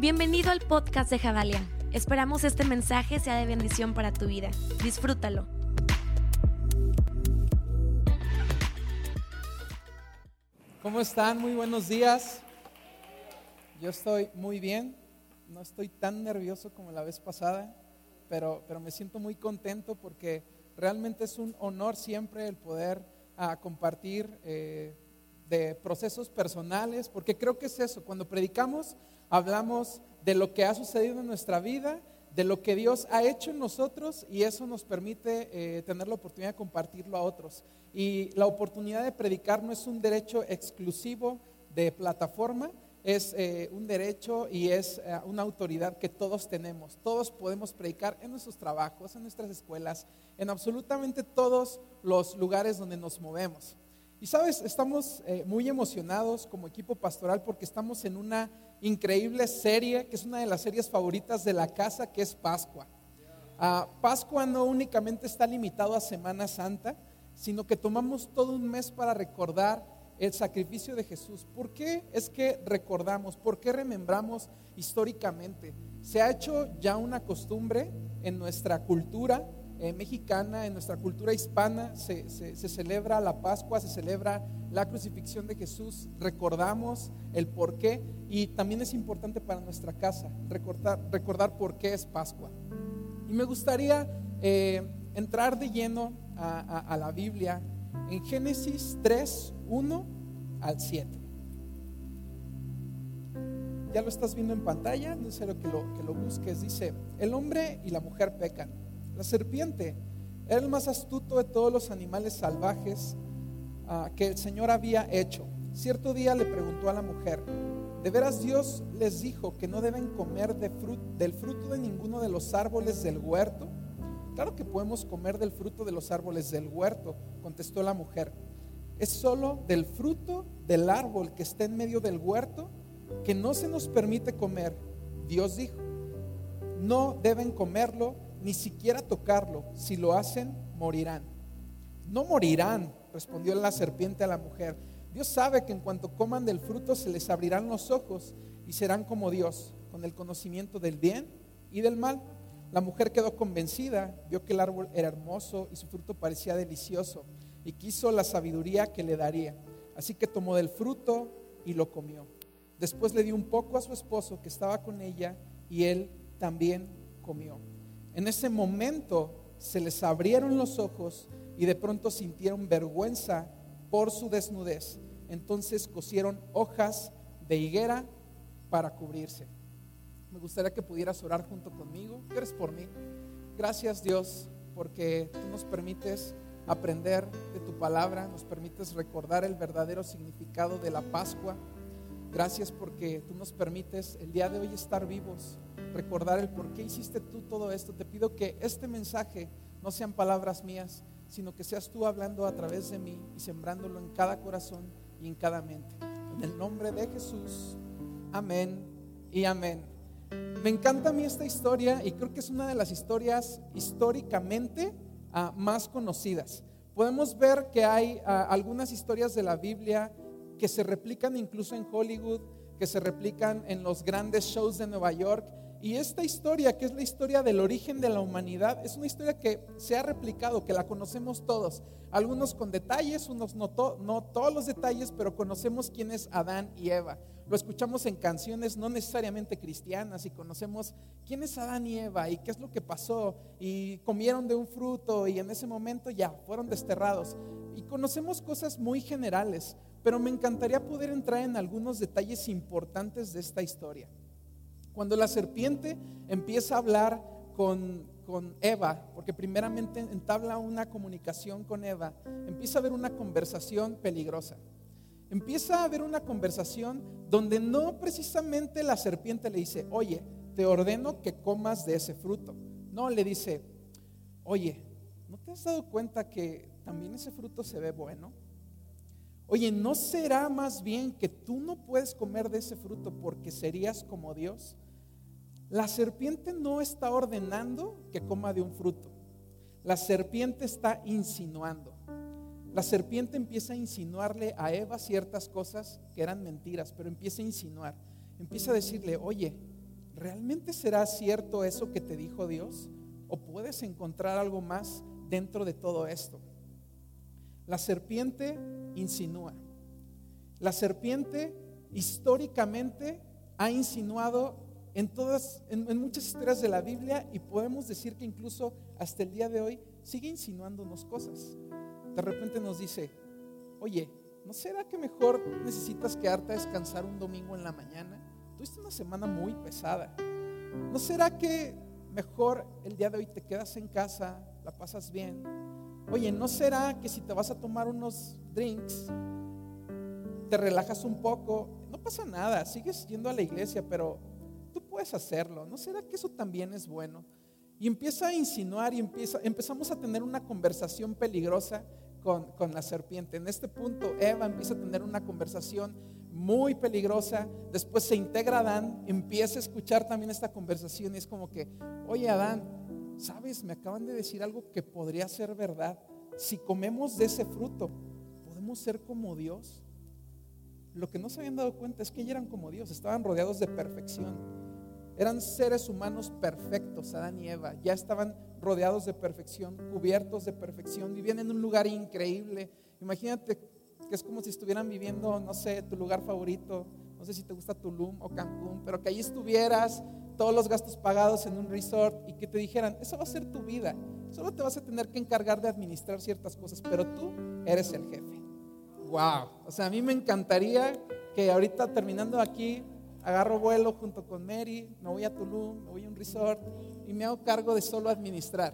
Bienvenido al podcast de Javalia. Esperamos este mensaje sea de bendición para tu vida. Disfrútalo. ¿Cómo están? Muy buenos días. Yo estoy muy bien. No estoy tan nervioso como la vez pasada, pero, pero me siento muy contento porque realmente es un honor siempre el poder ah, compartir eh, de procesos personales, porque creo que es eso. Cuando predicamos hablamos de lo que ha sucedido en nuestra vida, de lo que Dios ha hecho en nosotros y eso nos permite eh, tener la oportunidad de compartirlo a otros. Y la oportunidad de predicar no es un derecho exclusivo de plataforma, es eh, un derecho y es eh, una autoridad que todos tenemos. Todos podemos predicar en nuestros trabajos, en nuestras escuelas, en absolutamente todos los lugares donde nos movemos. Y sabes, estamos muy emocionados como equipo pastoral porque estamos en una increíble serie, que es una de las series favoritas de la casa, que es Pascua. Ah, Pascua no únicamente está limitado a Semana Santa, sino que tomamos todo un mes para recordar el sacrificio de Jesús. ¿Por qué es que recordamos? ¿Por qué remembramos históricamente? Se ha hecho ya una costumbre en nuestra cultura eh, mexicana, en nuestra cultura hispana, se, celebra la Pascua, se celebra la crucifixión de Jesús, recordamos el por qué y también es importante para nuestra casa recordar, recordar por qué es Pascua. Y me gustaría eh, entrar de lleno a, la Biblia en Génesis 3, 1 al 7. Ya lo estás viendo en pantalla, no sé lo que lo, que lo busques. Dice, el hombre y la mujer pecan la serpiente era el más astuto de todos los animales salvajes ah, que el Señor había hecho. Cierto día le preguntó a la mujer, ¿de veras Dios les dijo que no deben comer del fruto de ninguno de los árboles del huerto? Claro que podemos comer del fruto de los árboles del huerto, contestó la mujer. Es solo del fruto del árbol que está en medio del huerto que no se nos permite comer. Dios dijo, no deben comerlo ni siquiera tocarlo. Si lo hacen, morirán. No morirán, respondió la serpiente a la mujer. Dios sabe que en cuanto coman del fruto se les abrirán los ojos y serán como Dios, con el conocimiento del bien y del mal. La mujer quedó convencida, vio que el árbol era hermoso y su fruto parecía delicioso y quiso la sabiduría que le daría. Así que tomó del fruto y lo comió. Después le dio un poco a su esposo que estaba con ella y él también comió. En ese momento se les abrieron los ojos y de pronto sintieron vergüenza por su desnudez. Entonces cosieron hojas de higuera para cubrirse. Me gustaría que pudieras orar junto conmigo. ¿Qué eres por mí? Gracias Dios porque tú nos permites aprender de tu palabra, nos permites recordar el verdadero significado de la Pascua. Gracias porque tú nos permites el día de hoy estar vivos recordar el por qué hiciste tú todo esto. Te pido que este mensaje no sean palabras mías, sino que seas tú hablando a través de mí y sembrándolo en cada corazón y en cada mente. En el nombre de Jesús. Amén y amén. Me encanta a mí esta historia y creo que es una de las historias históricamente ah, más conocidas. Podemos ver que hay ah, algunas historias de la Biblia que se replican incluso en Hollywood, que se replican en los grandes shows de Nueva York y esta historia, que es la historia del origen de la humanidad, es una historia que se ha replicado, que la conocemos todos. Algunos con detalles, unos no, no todos los detalles, pero conocemos quién es Adán y Eva. Lo escuchamos en canciones no necesariamente cristianas y conocemos quién es Adán y Eva y qué es lo que pasó. Y comieron de un fruto y en ese momento ya fueron desterrados. Y conocemos cosas muy generales, pero me encantaría poder entrar en algunos detalles importantes de esta historia. Cuando la serpiente empieza a hablar con, Eva, porque primeramente entabla una comunicación con Eva, empieza a haber una conversación peligrosa. Empieza a haber una conversación donde no precisamente la serpiente le dice, oye, te ordeno que comas de ese fruto. No, le dice, oye, ¿no te has dado cuenta que también ese fruto se ve bueno? Oye, ¿no será más bien que tú no puedes comer de ese fruto porque serías como Dios? La serpiente no está ordenando que coma de un fruto. La serpiente está insinuando. La serpiente empieza a insinuarle a Eva ciertas cosas que eran mentiras, pero empieza a insinuar. Empieza a decirle, oye, ¿realmente será cierto eso que te dijo Dios? ¿O puedes encontrar algo más dentro de todo esto? La serpiente insinúa. La serpiente históricamente ha insinuado en todas, en, muchas historias de la Biblia y podemos decir que incluso hasta el día de hoy sigue insinuándonos cosas. De repente nos dice, oye, ¿no será que mejor necesitas quedarte a descansar un domingo en la mañana? Tuviste una semana muy pesada. ¿No será que mejor el día de hoy te quedas en casa, la pasas bien? Oye, ¿no será que si te vas a tomar unos drinks, te relajas un poco? No pasa nada, sigues yendo a la iglesia, pero tú puedes hacerlo. ¿No será que eso también es bueno? Y empieza a insinuar y empieza, empezamos a tener una conversación peligrosa con, con, la serpiente. En este punto, Eva empieza a tener una conversación muy peligrosa. Después se integra Adán, empieza a escuchar también esta conversación y es como que, oye Adán, sabes, me acaban de decir algo que podría ser verdad. Si comemos de ese fruto, podemos ser como Dios. Lo que no se habían dado cuenta es que ellos eran como Dios, estaban rodeados de perfección. Eran seres humanos perfectos, Adán y Eva. Ya estaban rodeados de perfección, cubiertos de perfección, vivían en un lugar increíble. Imagínate que es como si estuvieran viviendo, no sé, tu lugar favorito, no sé si te gusta Tulum o Cancún, pero que allí estuvieras, todos los gastos pagados en un resort y que te dijeran, eso va a ser tu vida, solo te vas a tener que encargar de administrar ciertas cosas, pero tú eres el jefe. Wow, o sea, a mí me encantaría que ahorita terminando aquí, agarro vuelo junto con Mary, me voy a Tulum, me voy a un resort y me hago cargo de solo administrar.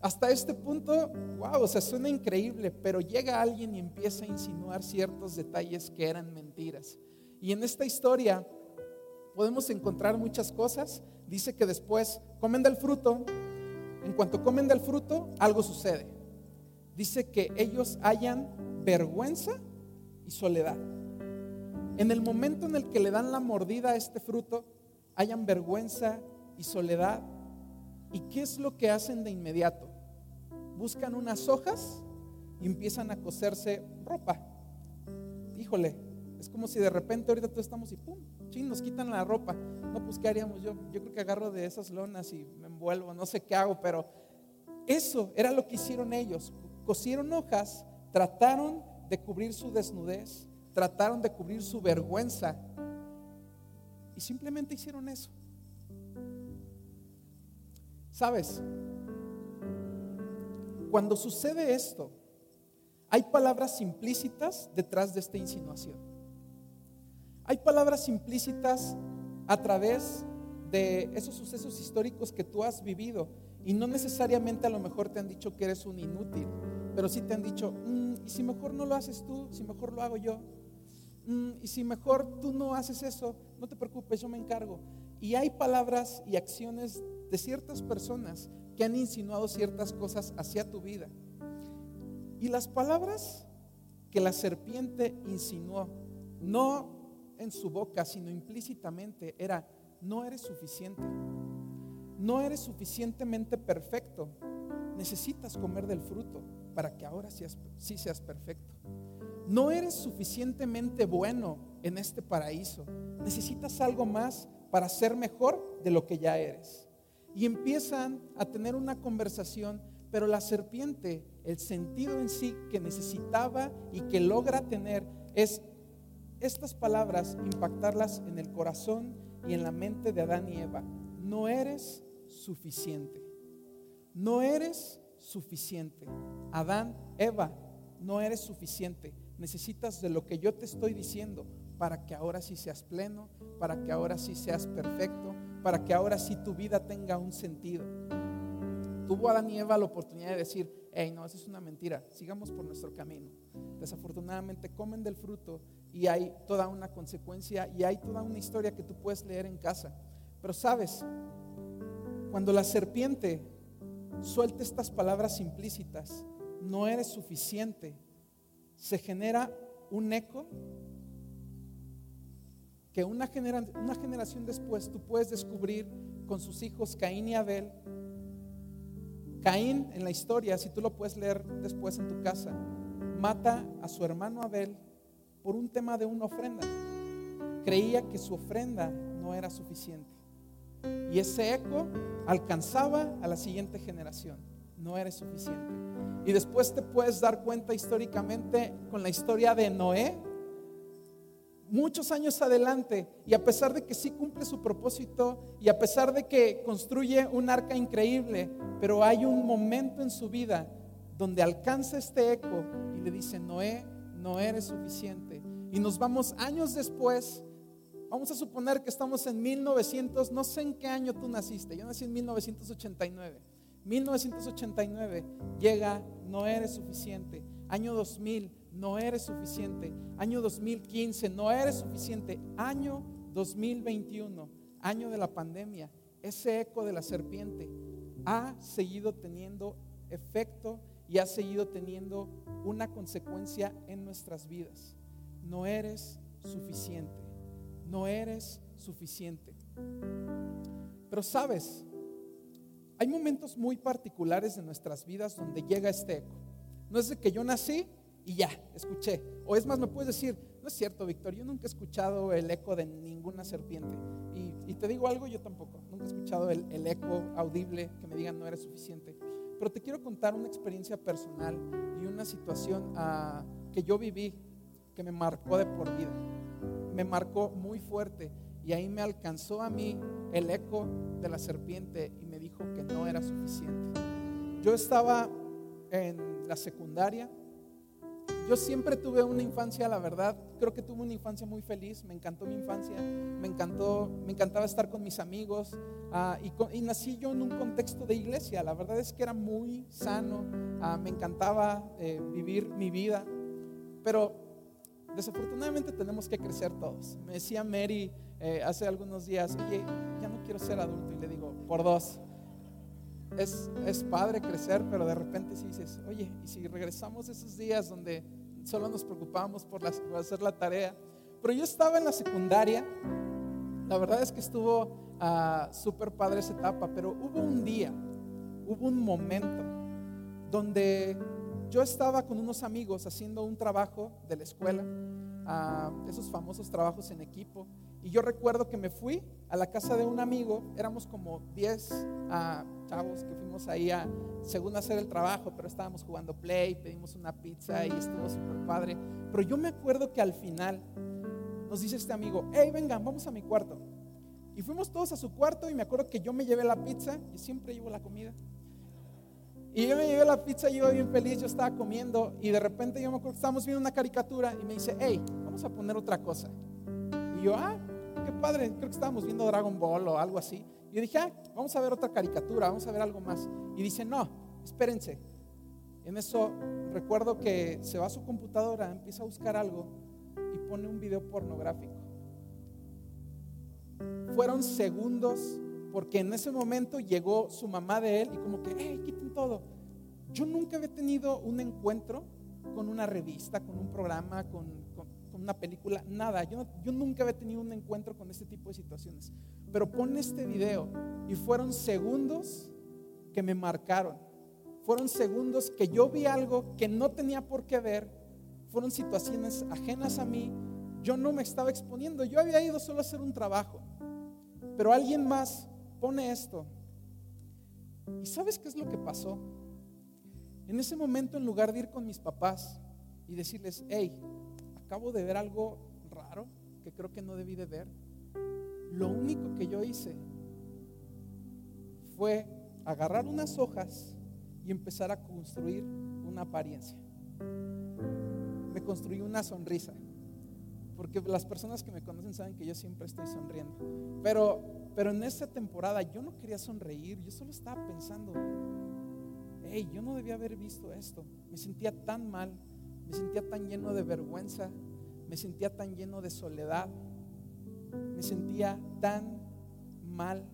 Hasta este punto, wow, o sea, suena increíble, pero llega alguien y empieza a insinuar ciertos detalles que eran mentiras. Y en esta historia podemos encontrar muchas cosas. Dice que después comen del fruto. En cuanto comen del fruto, algo sucede. Dice que ellos hayan vergüenza y soledad. En el momento en el que le dan la mordida a este fruto, hayan vergüenza y soledad. ¿Y qué es lo que hacen de inmediato? Buscan unas hojas y empiezan a coserse ropa. Híjole, es como si de repente ahorita todos estamos y pum, nos quitan la ropa. No, pues ¿qué haríamos? Yo, yo creo que agarro de esas lonas y me envuelvo, no sé qué hago, pero eso era lo que hicieron ellos. Cosieron hojas Trataron de cubrir su desnudez, trataron de cubrir su vergüenza y simplemente hicieron eso. ¿Sabes? Cuando sucede esto, hay palabras implícitas detrás de esta insinuación. Hay palabras implícitas a través de esos sucesos históricos que tú has vivido y no necesariamente a lo mejor te han dicho que eres un inútil, pero sí te han dicho, mm, ¿y si mejor no lo haces tú? Si mejor lo hago yo. Mm, y si mejor tú no haces eso, no te preocupes, yo me encargo. Y hay palabras y acciones de ciertas personas que han insinuado ciertas cosas hacia tu vida. Y las palabras que la serpiente insinuó, no en su boca, sino implícitamente, era, no eres suficiente, no eres suficientemente perfecto, necesitas comer del fruto para que ahora seas, sí seas perfecto. No eres suficientemente bueno en este paraíso. Necesitas algo más para ser mejor de lo que ya eres. Y empiezan a tener una conversación, pero la serpiente, el sentido en sí que necesitaba y que logra tener es estas palabras, impactarlas en el corazón y en la mente de Adán y Eva. No eres suficiente. No eres suficiente. Adán, Eva, no eres suficiente. Necesitas de lo que yo te estoy diciendo para que ahora sí seas pleno, para que ahora sí seas perfecto, para que ahora sí tu vida tenga un sentido. Tuvo Adán y Eva la oportunidad de decir, hey, no, eso es una mentira, sigamos por nuestro camino. Desafortunadamente comen del fruto y hay toda una consecuencia y hay toda una historia que tú puedes leer en casa. Pero sabes, cuando la serpiente suelta estas palabras implícitas, no eres suficiente, se genera un eco que una, una generación después tú puedes descubrir con sus hijos Caín y Abel. Caín en la historia, si tú lo puedes leer después en tu casa, mata a su hermano Abel por un tema de una ofrenda. Creía que su ofrenda no era suficiente. Y ese eco alcanzaba a la siguiente generación. No eres suficiente. Y después te puedes dar cuenta históricamente con la historia de Noé, muchos años adelante, y a pesar de que sí cumple su propósito, y a pesar de que construye un arca increíble, pero hay un momento en su vida donde alcanza este eco y le dice, Noé, no eres suficiente. Y nos vamos años después, vamos a suponer que estamos en 1900, no sé en qué año tú naciste, yo nací en 1989. 1989 llega, no eres suficiente. Año 2000, no eres suficiente. Año 2015, no eres suficiente. Año 2021, año de la pandemia, ese eco de la serpiente ha seguido teniendo efecto y ha seguido teniendo una consecuencia en nuestras vidas. No eres suficiente, no eres suficiente. Pero sabes, hay momentos muy particulares de nuestras vidas donde llega este eco. No es de que yo nací y ya, escuché. O es más, me puedes decir, no es cierto, Víctor, yo nunca he escuchado el eco de ninguna serpiente. Y, te digo algo, yo tampoco. Nunca he escuchado el, el eco audible que me digan no eres suficiente. Pero te quiero contar una experiencia personal y una situación ah, que yo viví que me marcó de por vida. Me marcó muy fuerte y ahí me alcanzó a mí el eco de la serpiente y me dijo que no era suficiente. Yo estaba en la secundaria. Yo siempre tuve una infancia, la verdad, creo que tuve una infancia muy feliz, me encantó mi infancia, me encantó, me encantaba estar con mis amigos, Ah, y, nací yo en un contexto de iglesia. La verdad es que era muy sano. Ah, me encantaba eh, vivir mi vida. Pero desafortunadamente tenemos que crecer todos. Me decía Mary eh, hace algunos días, oye, ya no quiero ser adulto. Y le digo, por dos. Es, es padre crecer, pero de repente si dices, oye, y si regresamos esos días donde solo nos preocupábamos por, hacer la tarea. Pero yo estaba en la secundaria. La verdad es que estuvo uh, súper padre esa etapa, pero hubo un día, hubo un momento donde yo estaba con unos amigos haciendo un trabajo de la escuela, uh, esos famosos trabajos en equipo, y yo recuerdo que me fui a la casa de un amigo, éramos como 10 uh, ah, chavos que fuimos ahí a, según hacer el trabajo, pero estábamos jugando play, pedimos una pizza y estuvo súper padre. Pero yo me acuerdo que al final nos dice este amigo, hey, vengan, vamos a mi cuarto. Y fuimos todos a su cuarto y me acuerdo que yo me llevé la pizza, y siempre llevo la comida. Y yo me llevé la pizza yo bien feliz, yo estaba comiendo y de repente yo me acuerdo que estábamos viendo una caricatura y me dice, hey, vamos a poner otra cosa. Y yo, ah, qué padre, creo que estábamos viendo Dragon Ball o algo así. Y yo dije, ah, vamos a ver otra caricatura, vamos a ver algo más. Y dice, no, espérense. En eso recuerdo que se va a su computadora, empieza a buscar algo y pone un video pornográfico fueron segundos porque en ese momento llegó su mamá de él y como que, hey, quiten todo. Yo nunca había tenido un encuentro con una revista, con un programa, con, una película, nada. Yo, yo nunca había tenido un encuentro con este tipo de situaciones. Pero pon este video y fueron segundos que me marcaron. Fueron segundos que yo vi algo que no tenía por qué ver. Fueron situaciones ajenas a mí. Yo no me estaba exponiendo. Yo había ido solo a hacer un trabajo. Pero alguien más pone esto. ¿Y sabes qué es lo que pasó? En ese momento, en lugar de ir con mis papás y decirles, hey, acabo de ver algo raro que creo que no debí de ver, lo único que yo hice fue agarrar unas hojas y empezar a construir una apariencia. Me construí una sonrisa porque las personas que me conocen saben que yo siempre estoy sonriendo. Pero, pero en esta temporada yo no quería sonreír, yo solo estaba pensando, hey, yo no debía haber visto esto. Me sentía tan mal, me sentía tan lleno de vergüenza, me sentía tan lleno de soledad, me sentía tan mal.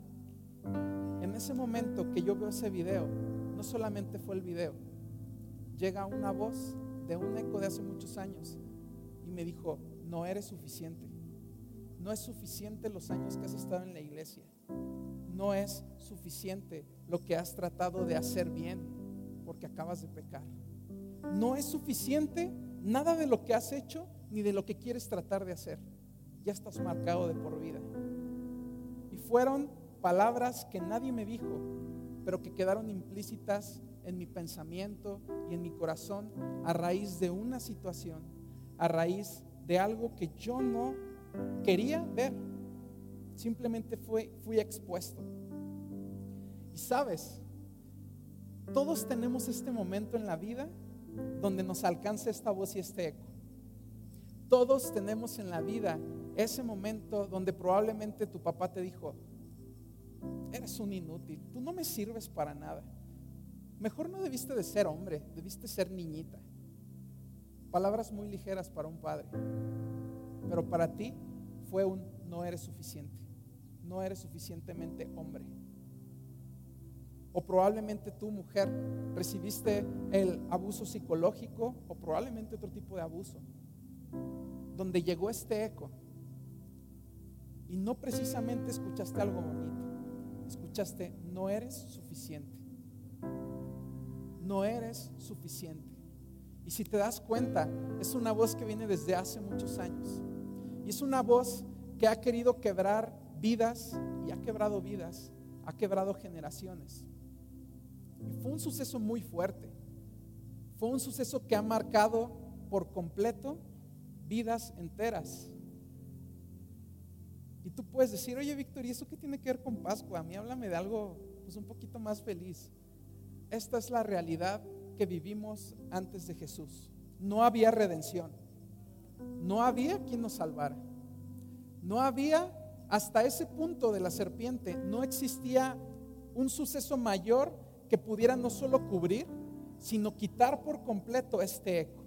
En ese momento que yo veo ese video, no solamente fue el video, llega una voz de un eco de hace muchos años y me dijo, no eres suficiente. No es suficiente los años que has estado en la iglesia. No es suficiente lo que has tratado de hacer bien porque acabas de pecar. No es suficiente nada de lo que has hecho ni de lo que quieres tratar de hacer. Ya estás marcado de por vida. Y fueron palabras que nadie me dijo, pero que quedaron implícitas en mi pensamiento y en mi corazón a raíz de una situación, a raíz de algo que yo no quería ver. Simplemente fue, fui expuesto. Y sabes, todos tenemos este momento en la vida donde nos alcanza esta voz y este eco. Todos tenemos en la vida ese momento donde probablemente tu papá te dijo, eres un inútil, tú no me sirves para nada. Mejor no debiste de ser hombre, debiste ser niñita. Palabras muy ligeras para un padre, pero para ti fue un no eres suficiente, no eres suficientemente hombre. O probablemente tú, mujer, recibiste el abuso psicológico o probablemente otro tipo de abuso, donde llegó este eco y no precisamente escuchaste algo bonito, escuchaste, no eres suficiente, no eres suficiente. Y si te das cuenta, es una voz que viene desde hace muchos años. Y es una voz que ha querido quebrar vidas y ha quebrado vidas, ha quebrado generaciones. Fue un suceso muy fuerte. Fue un suceso que ha marcado por completo vidas enteras. Y tú puedes decir, oye Víctor, ¿y eso qué tiene que ver con Pascua? A mí háblame de algo pues, un poquito más feliz. Esta es la realidad que vivimos antes de Jesús. No había redención. No había quien nos salvara. No había, hasta ese punto de la serpiente, no existía un suceso mayor que pudiera no solo cubrir, sino quitar por completo este eco.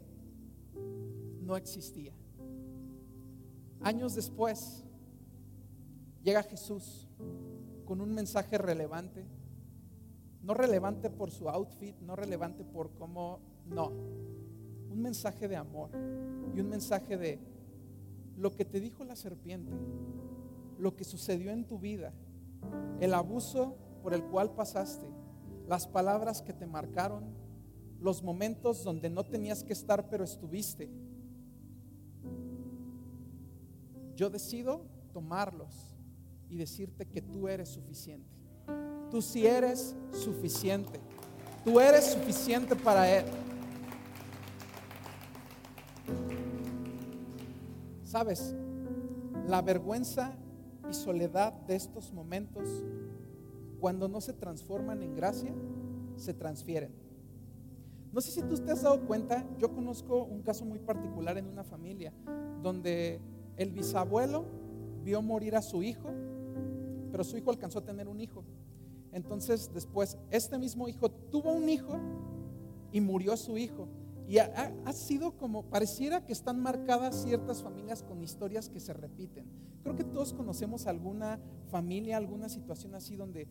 No existía. Años después, llega Jesús con un mensaje relevante, no relevante por su outfit, no relevante por cómo, no, un mensaje de amor y un mensaje de lo que te dijo la serpiente, lo que sucedió en tu vida, el abuso por el cual pasaste, las palabras que te marcaron, los momentos donde no tenías que estar pero estuviste. Yo decido tomarlos y decirte que tú eres suficiente. Tú sí eres suficiente. Tú eres suficiente para Él. Sabes, la vergüenza y soledad de estos momentos cuando no se transforman en gracia, se transfieren. No sé si tú te has dado cuenta, yo conozco un caso muy particular en una familia donde el bisabuelo vio morir a su hijo, pero su hijo alcanzó a tener un hijo. Entonces después este mismo hijo tuvo un hijo y murió su hijo. Y ha, sido como, pareciera que están marcadas ciertas familias con historias que se repiten. Creo que todos conocemos alguna familia, alguna situación así donde,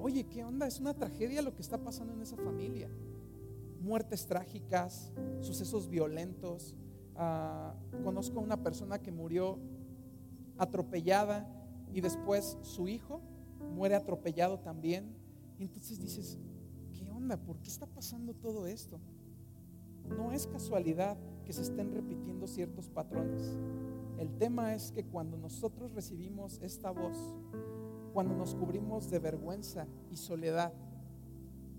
oye, ¿qué onda? Es una tragedia lo que está pasando en esa familia. Muertes trágicas, sucesos violentos. Uh, conozco a una persona que murió atropellada y después su hijo muere atropellado también. Y entonces dices, ¿qué onda? ¿Por qué está pasando todo esto? No es casualidad que se estén repitiendo ciertos patrones. El tema es que cuando nosotros recibimos esta voz, cuando nos cubrimos de vergüenza y soledad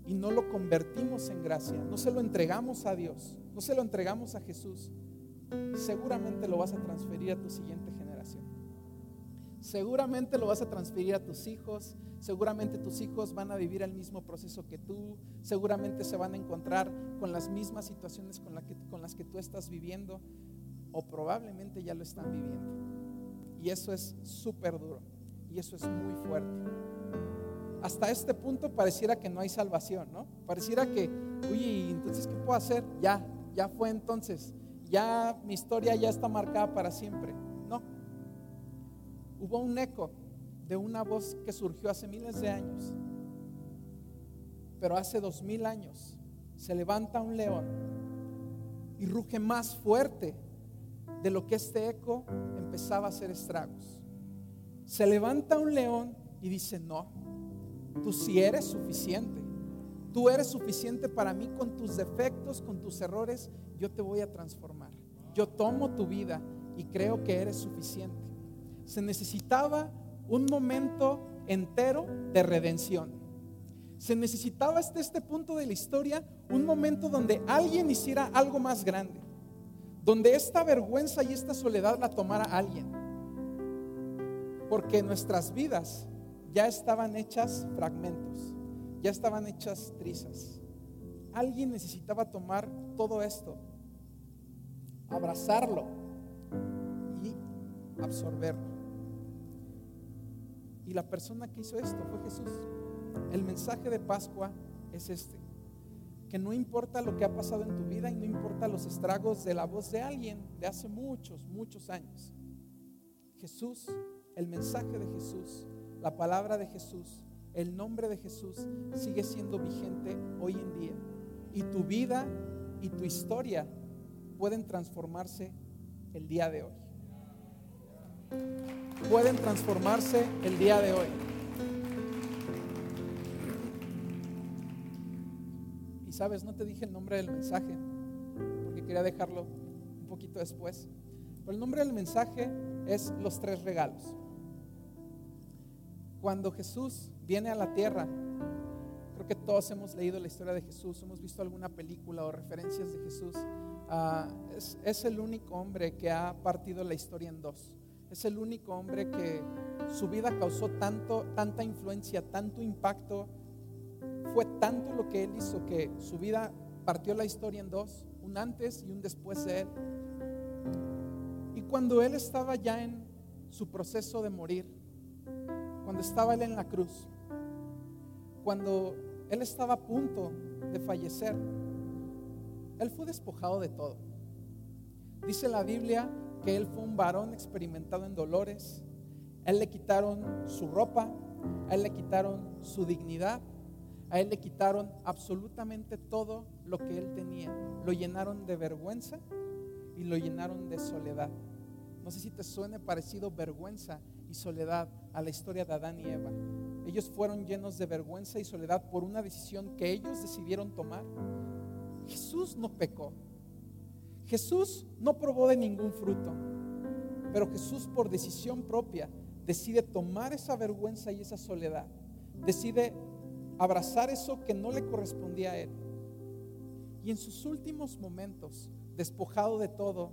y no lo convertimos en gracia, no se lo entregamos a Dios, no se lo entregamos a Jesús, seguramente lo vas a transferir a tu siguiente generación. Seguramente lo vas a transferir a tus hijos, seguramente tus hijos van a vivir el mismo proceso que tú, seguramente se van a encontrar con las mismas situaciones con, que, con las que tú estás viviendo o probablemente ya lo están viviendo. Y eso es súper duro y eso es muy fuerte. Hasta este punto pareciera que no hay salvación, ¿no? Pareciera que, uy, entonces, ¿qué puedo hacer? Ya, ya fue entonces, ya mi historia ya está marcada para siempre. Hubo un eco de una voz que surgió hace miles de años, pero hace dos mil años se levanta un león y ruge más fuerte de lo que este eco empezaba a hacer estragos. Se levanta un león y dice, no, tú sí eres suficiente. Tú eres suficiente para mí con tus defectos, con tus errores. Yo te voy a transformar. Yo tomo tu vida y creo que eres suficiente. Se necesitaba un momento entero de redención. Se necesitaba hasta este punto de la historia un momento donde alguien hiciera algo más grande, donde esta vergüenza y esta soledad la tomara alguien, porque nuestras vidas ya estaban hechas fragmentos, ya estaban hechas trizas. Alguien necesitaba tomar todo esto, abrazarlo y absorberlo. Y la persona que hizo esto fue Jesús. El mensaje de Pascua es este, que no importa lo que ha pasado en tu vida y no importa los estragos de la voz de alguien de hace muchos, muchos años. Jesús, el mensaje de Jesús, la palabra de Jesús, el nombre de Jesús sigue siendo vigente hoy en día. Y tu vida y tu historia pueden transformarse el día de hoy. Pueden transformarse el día de hoy. Y sabes, no te dije el nombre del mensaje, porque quería dejarlo un poquito después. Pero el nombre del mensaje es los tres regalos. Cuando Jesús viene a la tierra, creo que todos hemos leído la historia de Jesús, hemos visto alguna película o referencias de Jesús. Ah, es, el único hombre que ha partido la historia en dos. Es el único hombre que su vida causó tanto, tanta influencia, tanto impacto. Fue tanto lo que él hizo que su vida partió la historia en dos, un antes y un después de él. Y cuando él estaba ya en su proceso de morir, cuando estaba él en la cruz, cuando él estaba a punto de fallecer, él fue despojado de todo. Dice la Biblia que él fue un varón experimentado en dolores. A él le quitaron su ropa, a él le quitaron su dignidad, a él le quitaron absolutamente todo lo que él tenía. Lo llenaron de vergüenza y lo llenaron de soledad. No sé si te suene parecido vergüenza y soledad a la historia de Adán y Eva. Ellos fueron llenos de vergüenza y soledad por una decisión que ellos decidieron tomar Jesús no pecó. Jesús no probó de ningún fruto. Pero Jesús por decisión propia decide tomar esa vergüenza y esa soledad. Decide abrazar eso que no le correspondía a él. Y en sus últimos momentos, despojado de todo,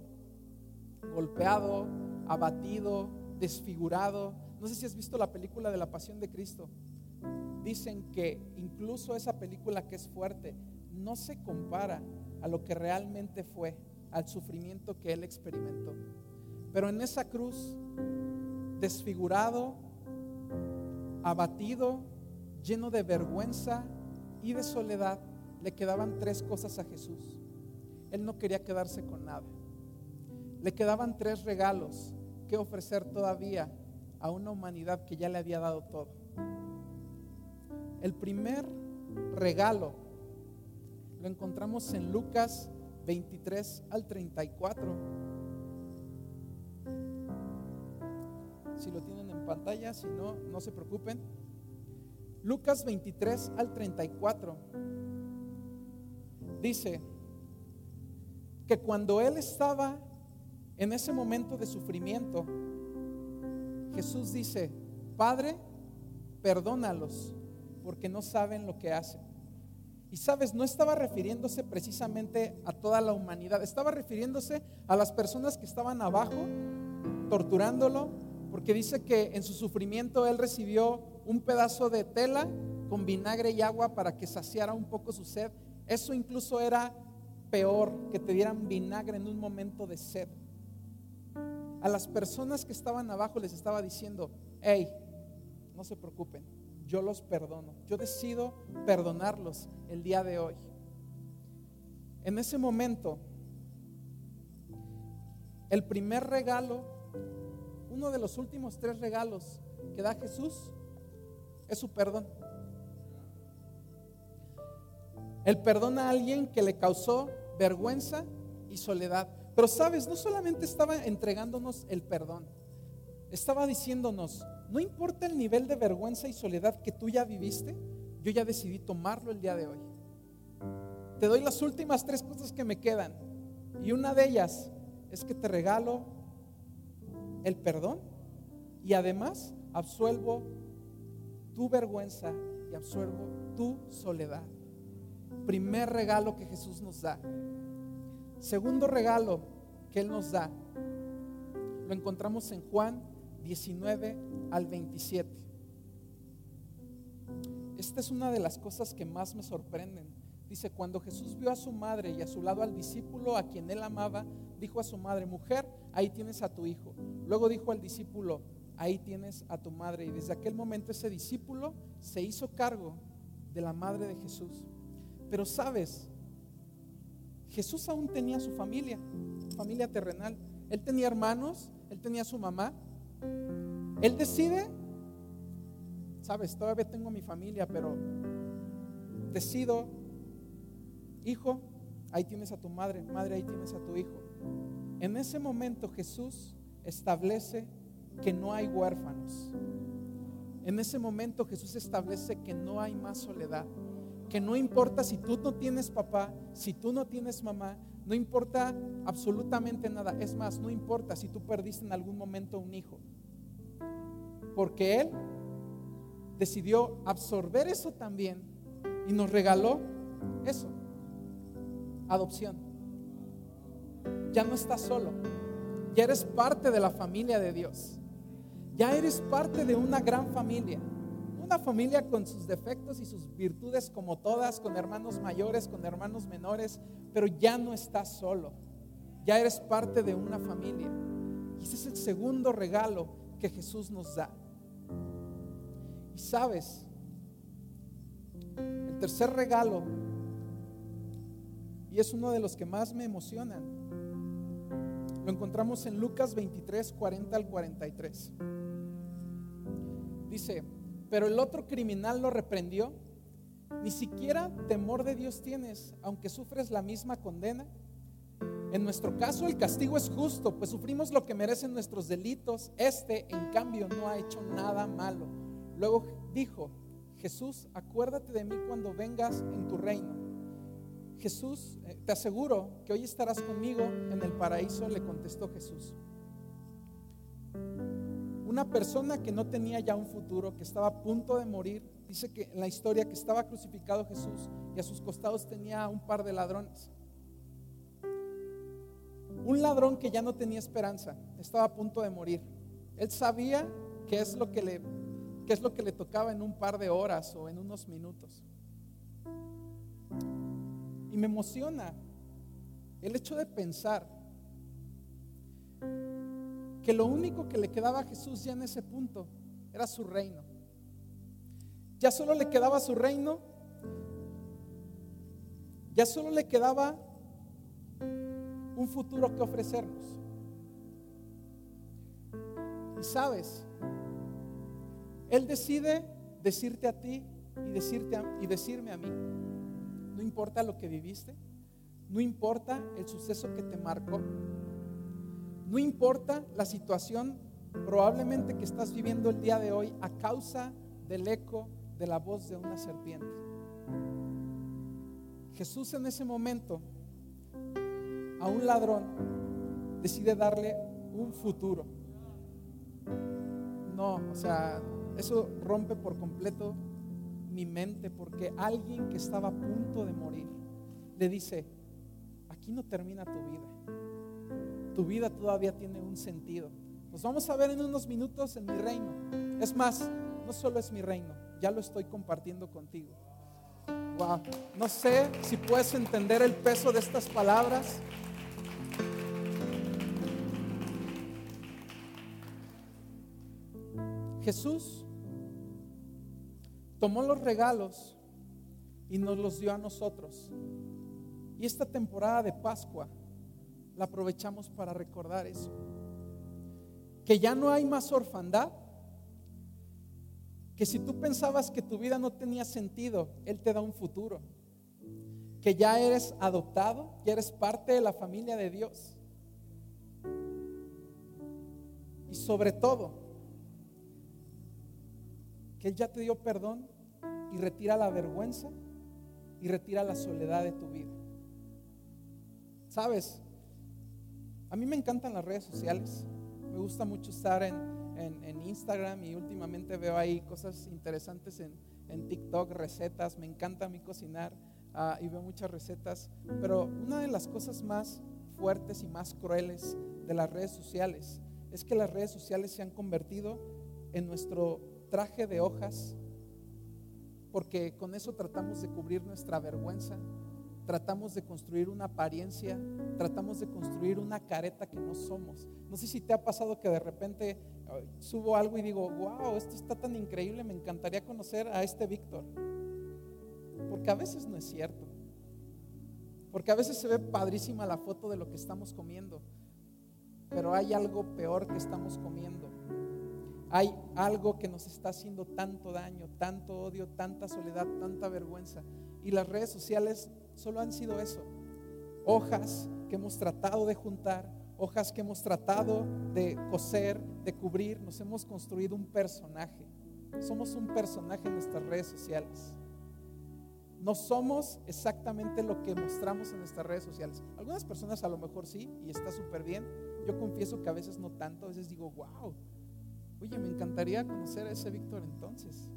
golpeado, abatido, desfigurado. No sé si has visto la película de la Pasión de Cristo. Dicen que incluso esa película que es fuerte, no se compara a lo que realmente fue, al sufrimiento que él experimentó. Pero en esa cruz, desfigurado, abatido, lleno de vergüenza y de soledad, le quedaban tres cosas a Jesús. Él no quería quedarse con nada. Le quedaban tres regalos que ofrecer todavía a una humanidad que ya le había dado todo. El primer regalo lo encontramos en Lucas 23 al 34. Si lo tienen en pantalla, si no, no se preocupen. Lucas 23 al 34 dice que cuando él estaba en ese momento de sufrimiento, Jesús dice, Padre, perdónalos porque no saben lo que hacen. Y sabes, no estaba refiriéndose precisamente a toda la humanidad, estaba refiriéndose a las personas que estaban abajo, torturándolo, porque dice que en su sufrimiento él recibió un pedazo de tela con vinagre y agua para que saciara un poco su sed. Eso incluso era peor que te dieran vinagre en un momento de sed. A las personas que estaban abajo les estaba diciendo, hey, no se preocupen, yo los perdono. Yo decido perdonarlos el día de hoy. En ese momento, el primer regalo, uno de los últimos tres regalos que da Jesús, es su perdón. El perdón a alguien que le causó vergüenza y soledad. Pero sabes, no solamente estaba entregándonos el perdón, estaba diciéndonos, no importa el nivel de vergüenza y soledad que tú ya viviste, yo ya decidí tomarlo el día de hoy. Te doy las últimas tres cosas que me quedan. Y una de ellas es que te regalo el perdón y además absuelvo tu vergüenza y absorbo tu soledad. Primer regalo que Jesús nos da. Segundo regalo que Él nos da, lo encontramos en Juan 19 al 27. Esta es una de las cosas que más me sorprenden. Dice, cuando Jesús vio a su madre y a su lado al discípulo a quien él amaba, dijo a su madre, mujer, ahí tienes a tu hijo. Luego dijo al discípulo, ahí tienes a tu madre. Y desde aquel momento ese discípulo se hizo cargo de la madre de Jesús. Pero sabes, Jesús aún tenía su familia, familia terrenal. Él tenía hermanos, él tenía su mamá. Él decide, sabes, todavía tengo mi familia, pero decido, hijo, ahí tienes a tu madre, madre, ahí tienes a tu hijo. En ese momento Jesús establece que no hay huérfanos. En ese momento Jesús establece que no hay más soledad, que no importa si tú no tienes papá, si tú no tienes mamá, no importa absolutamente nada. Es más, no importa si tú perdiste en algún momento un hijo, porque Él decidió absorber eso también y nos regaló eso, adopción. Ya no estás solo, ya eres parte de la familia de Dios. Ya eres parte de una gran familia. Una familia con sus defectos y sus virtudes como todas, con hermanos mayores, con hermanos menores, pero ya no estás solo. Ya eres parte de una familia. Y ese es el segundo regalo que Jesús nos da. Y sabes, el tercer regalo, y es uno de los que más me emocionan, lo encontramos en Lucas 23, 40 al 43. Dice, pero el otro criminal lo reprendió. Ni siquiera temor de Dios tienes, aunque sufres la misma condena. En nuestro caso el castigo es justo, pues sufrimos lo que merecen nuestros delitos. Este, en cambio, no ha hecho nada malo. Luego dijo, Jesús, acuérdate de mí cuando vengas en tu reino. Jesús, eh, te aseguro que hoy estarás conmigo en el paraíso, le contestó Jesús una persona que no tenía ya un futuro, que estaba a punto de morir, dice que en la historia que estaba crucificado Jesús y a sus costados tenía un par de ladrones. Un ladrón que ya no tenía esperanza, estaba a punto de morir. Él sabía qué es lo que le, qué es lo que le tocaba en un par de horas o en unos minutos. Y me emociona el hecho de pensar que lo único que le quedaba a Jesús ya en ese punto era su reino. Ya solo le quedaba su reino, ya solo le quedaba un futuro que ofrecernos. Y sabes, Él decide decirte a ti y, decirte y decirme a mí, no importa lo que viviste, no importa el suceso que te marcó, no importa la situación probablemente que estás viviendo el día de hoy a causa del eco de la voz de una serpiente. Jesús en ese momento a un ladrón decide darle un futuro. No, o sea, eso rompe por completo mi mente porque alguien que estaba a punto de morir le dice, aquí no termina tu vida tu vida todavía tiene un sentido. Nos vamos a ver en unos minutos en mi reino. Es más, no solo es mi reino, ya lo estoy compartiendo contigo. Wow, no sé si puedes entender el peso de estas palabras. Jesús tomó los regalos y nos los dio a nosotros. Y esta temporada de Pascua la aprovechamos para recordar eso. Que ya no hay más orfandad. Que si tú pensabas que tu vida no tenía sentido, Él te da un futuro. Que ya eres adoptado, ya eres parte de la familia de Dios. Y sobre todo, que Él ya te dio perdón y retira la vergüenza y retira la soledad de tu vida. ¿Sabes? A mí me encantan las redes sociales. Me gusta mucho estar en, en, Instagram y últimamente veo ahí cosas interesantes en, en TikTok, recetas. Me encanta a mí cocinar ah, y veo muchas recetas. Pero una de las cosas más fuertes y más crueles de las redes sociales es que las redes sociales se han convertido en nuestro traje de hojas porque con eso tratamos de cubrir nuestra vergüenza, tratamos de construir una apariencia, tratamos de construir una careta que no somos. No sé si te ha pasado que de repente subo algo y digo, wow, esto está tan increíble, me encantaría conocer a este Víctor. Porque a veces no es cierto. Porque a veces se ve padrísima la foto de lo que estamos comiendo, pero hay algo peor que estamos comiendo. Hay algo que nos está haciendo tanto daño, tanto odio, tanta soledad, tanta vergüenza. Y las redes sociales solo han sido eso. Hojas que hemos tratado de juntar, hojas que hemos tratado de coser, de cubrir. Nos hemos construido un personaje. Somos un personaje en nuestras redes sociales. No somos exactamente lo que mostramos en nuestras redes sociales. Algunas personas a lo mejor sí y está súper bien. Yo confieso que a veces no tanto. A veces digo, wow, oye, me encantaría conocer a ese Víctor entonces.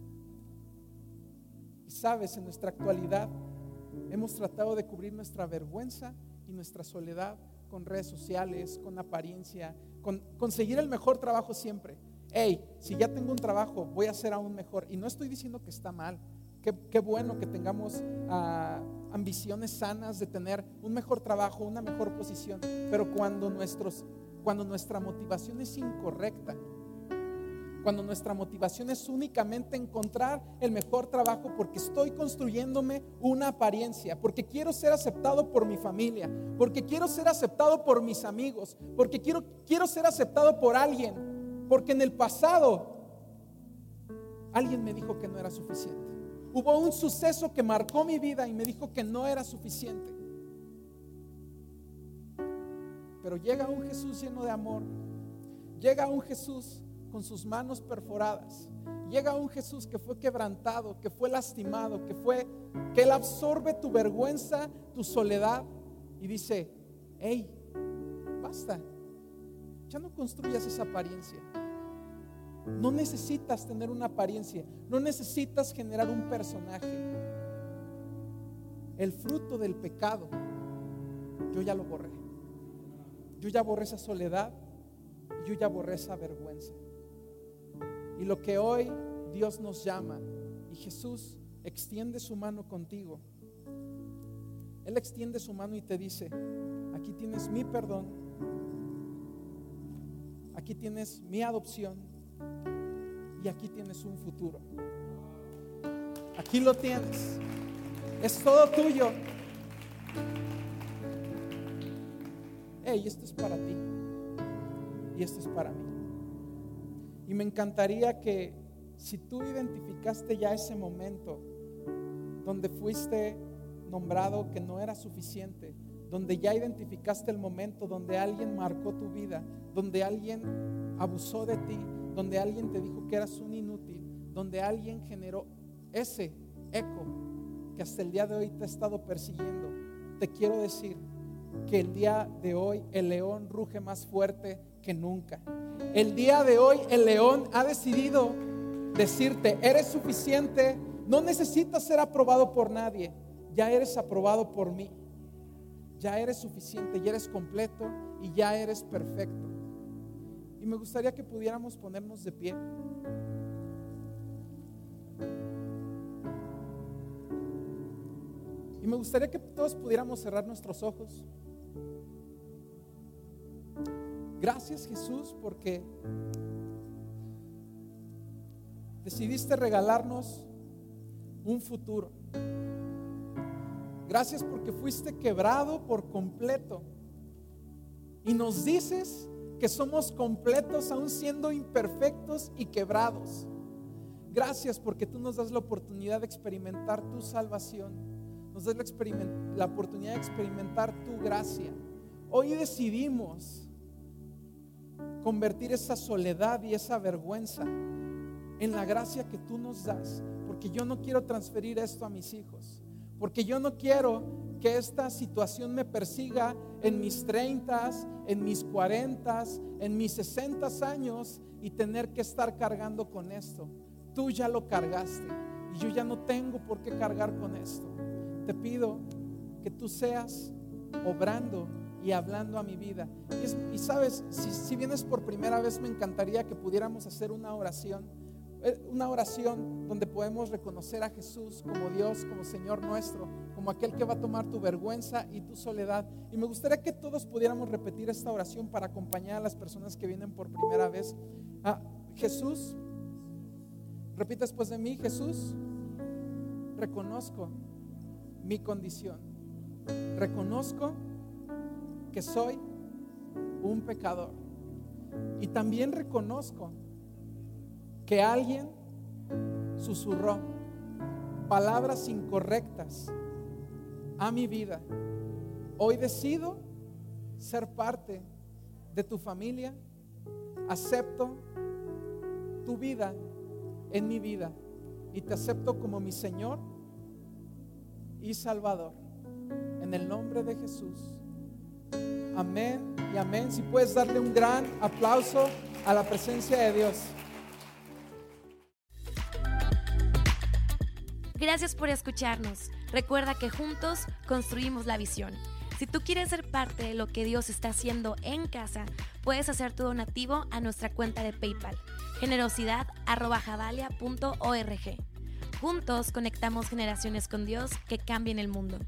Y sabes, en nuestra actualidad hemos tratado de cubrir nuestra vergüenza y nuestra soledad con redes sociales, con apariencia, con conseguir el mejor trabajo siempre. Hey, si ya tengo un trabajo, voy a hacer aún mejor. Y no estoy diciendo que está mal. Qué, bueno que tengamos ah, ambiciones sanas de tener un mejor trabajo, una mejor posición. Pero cuando, nuestros, cuando nuestra motivación es incorrecta, cuando nuestra motivación es únicamente encontrar el mejor trabajo porque estoy construyéndome una apariencia, porque quiero ser aceptado por mi familia, porque quiero ser aceptado por mis amigos, porque quiero, quiero ser aceptado por alguien, porque en el pasado alguien me dijo que no era suficiente. Hubo un suceso que marcó mi vida y me dijo que no era suficiente. Pero llega un Jesús lleno de amor, llega un Jesús con sus manos perforadas. Llega un Jesús que fue quebrantado, que fue lastimado, que fue que él absorbe tu vergüenza, tu soledad y dice, hey, basta. Ya no construyas esa apariencia. No necesitas tener una apariencia, no necesitas generar un personaje. El fruto del pecado, yo ya lo borré. Yo ya borré esa soledad, yo ya borré esa vergüenza. Y lo que hoy Dios nos llama, y Jesús extiende su mano contigo, Él extiende su mano y te dice, aquí tienes mi perdón, aquí tienes mi adopción y aquí tienes un futuro. Aquí lo tienes. Es todo tuyo. Hey, esto es para ti. Y esto es para mí. Me encantaría que si tú identificaste ya ese momento donde fuiste nombrado que no era suficiente, donde ya identificaste el momento donde alguien marcó tu vida, donde alguien abusó de ti, donde alguien te dijo que eras un inútil, donde alguien generó ese eco que hasta el día de hoy te ha estado persiguiendo, te quiero decir que el día de hoy el león ruge más fuerte que nunca. El día de hoy el león ha decidido decirte, eres suficiente, no necesitas ser aprobado por nadie, ya eres aprobado por mí. Ya eres suficiente, ya eres completo y ya eres perfecto. Y me gustaría que pudiéramos ponernos de pie. Y me gustaría que todos pudiéramos cerrar nuestros ojos. Gracias Jesús porque decidiste regalarnos un futuro. Gracias porque fuiste quebrado por completo. Y nos dices que somos completos aún siendo imperfectos y quebrados. Gracias porque tú nos das la oportunidad de experimentar tu salvación. Nos das la, la oportunidad de experimentar tu gracia. Hoy decidimos convertir esa soledad y esa vergüenza en la gracia que tú nos das, porque yo no quiero transferir esto a mis hijos, porque yo no quiero que esta situación me persiga en mis 30, en mis 40, en mis 60 años y tener que estar cargando con esto. Tú ya lo cargaste y yo ya no tengo por qué cargar con esto. Te pido que tú seas obrando y hablando a mi vida. Y, sabes, si, vienes por primera vez, me encantaría que pudiéramos hacer una oración eh, una oración donde podemos reconocer a Jesús como Dios, como Señor nuestro, como aquel que va a tomar tu vergüenza y tu soledad. Y me gustaría que todos pudiéramos repetir esta oración para acompañar a las personas que vienen por primera vez. Ah, Jesús, repite después de mí, Jesús, reconozco mi condición. Reconozco que soy un pecador. Y también reconozco que alguien susurró palabras incorrectas a mi vida. Hoy decido ser parte de tu familia. Acepto tu vida en mi vida y te acepto como mi Señor y Salvador. En el nombre de Jesús. Amén y amén. Si puedes darle un gran aplauso a la presencia de Dios. Gracias por escucharnos. Recuerda que juntos construimos la visión. Si tú quieres ser parte de lo que Dios está haciendo en casa, puedes hacer tu donativo a nuestra cuenta de PayPal, generosidad.javalia.org. Juntos conectamos generaciones con Dios que cambien el mundo.